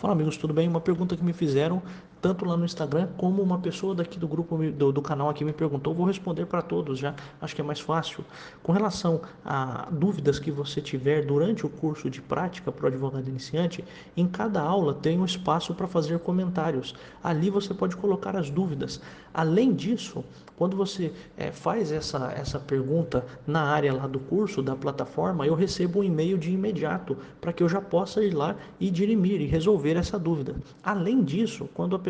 Fala amigos, tudo bem? Uma pergunta que me fizeram tanto lá no Instagram como uma pessoa daqui do grupo do, do canal aqui me perguntou. Vou responder para todos já, acho que é mais fácil. Com relação a dúvidas que você tiver durante o curso de prática para o advogado iniciante, em cada aula tem um espaço para fazer comentários. Ali você pode colocar as dúvidas. Além disso, quando você é, faz essa, essa pergunta na área lá do curso, da plataforma, eu recebo um e-mail de imediato para que eu já possa ir lá e dirimir e resolver essa dúvida. Além disso, quando a pessoa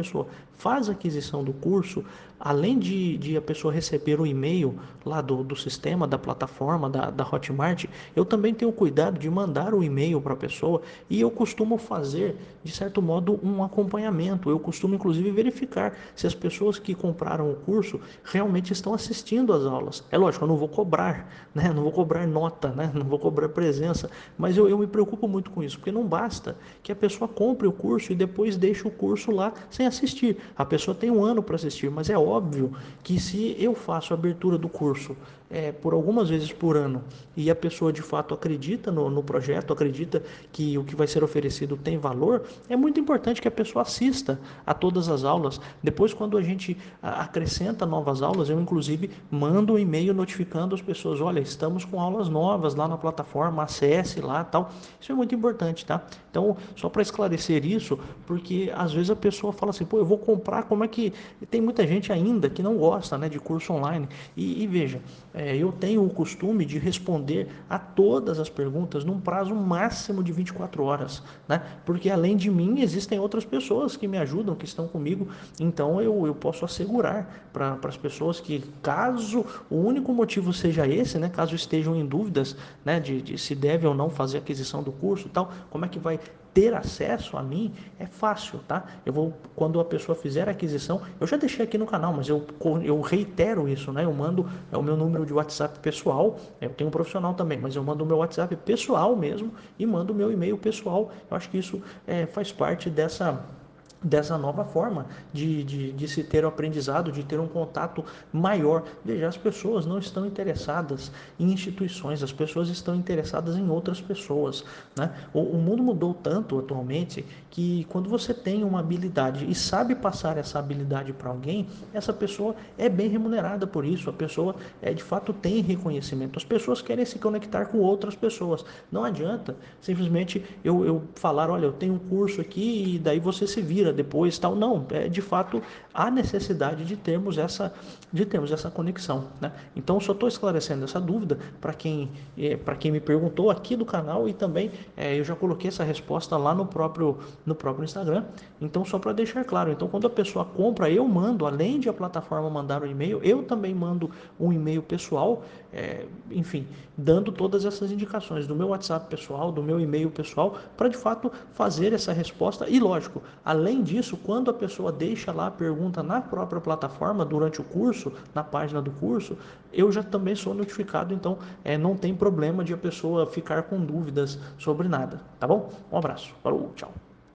faz a aquisição do curso, além de, de a pessoa receber o e-mail lá do, do sistema, da plataforma, da, da Hotmart, eu também tenho cuidado de mandar o e-mail para a pessoa e eu costumo fazer, de certo modo, um acompanhamento. Eu costumo, inclusive, verificar se as pessoas que compraram o curso realmente estão assistindo às aulas. É lógico, eu não vou cobrar, né? não vou cobrar nota, né? não vou cobrar presença, mas eu, eu me preocupo muito com isso, porque não basta que a pessoa compre o curso e depois deixe o curso lá sem assistir. A pessoa tem um ano para assistir, mas é óbvio que se eu faço a abertura do curso é, por algumas vezes por ano e a pessoa de fato acredita no, no, projeto, acredita que o que vai ser oferecido tem valor, é muito importante que a pessoa assista a todas as aulas. Depois, quando a gente acrescenta novas aulas, eu inclusive mando um e-mail notificando as pessoas: olha, estamos com aulas novas lá na plataforma, acesse lá tal. Isso é muito importante, tá? Então, só para esclarecer isso, porque às vezes a pessoa fala assim, pô, eu vou comprar, como é que. Tem muita gente ainda que não gosta né, de curso online. E, e veja, é, eu tenho o costume de responder a todas as perguntas num prazo máximo de 24 horas, né? Porque além de mim, existem outras pessoas que me ajudam, que estão comigo. Então eu, eu posso assegurar para as pessoas que, caso o único motivo seja esse, né? Caso estejam em dúvidas né, de, de se deve ou não fazer aquisição do curso tal, como é que vai ter acesso a mim é fácil, tá? Eu vou, quando a pessoa fizer a aquisição, eu já deixei aqui no canal, mas eu, eu reitero isso, né? Eu mando é o meu número de WhatsApp pessoal, eu tenho um profissional também, mas eu mando o meu WhatsApp pessoal mesmo e mando o meu e-mail pessoal. Eu acho que isso é, faz parte dessa dessa nova forma de, de, de, se ter o aprendizado, de ter um contato maior. Veja, as pessoas não estão interessadas em instituições, as pessoas estão interessadas em outras pessoas. Né? O, o mundo mudou tanto atualmente que quando você tem uma habilidade e sabe passar essa habilidade para alguém, essa pessoa é bem remunerada por isso, a pessoa é, de fato tem reconhecimento. As pessoas querem se conectar com outras pessoas. Não adianta simplesmente eu, eu falar, olha, eu tenho um curso aqui e daí você se vira depois tal. Não, é, de fato há necessidade de termos essa, de termos essa conexão. Né? Então só estou esclarecendo essa dúvida para quem, é, para quem me perguntou aqui do canal e também é, eu já coloquei essa resposta lá no próprio, no próprio Instagram. Então só para deixar claro, então quando a pessoa compra, eu mando, além de a plataforma mandar o um e-mail, eu também mando um e-mail pessoal, é, enfim, dando todas essas indicações do meu WhatsApp pessoal, do meu e-mail pessoal, para de fato fazer essa resposta. E lógico, além Além disso, quando a pessoa deixa lá a pergunta na própria plataforma durante o curso, na página do curso, eu já também sou notificado, então é, não tem problema de a pessoa ficar com dúvidas sobre nada, tá bom? Um abraço, falou, tchau.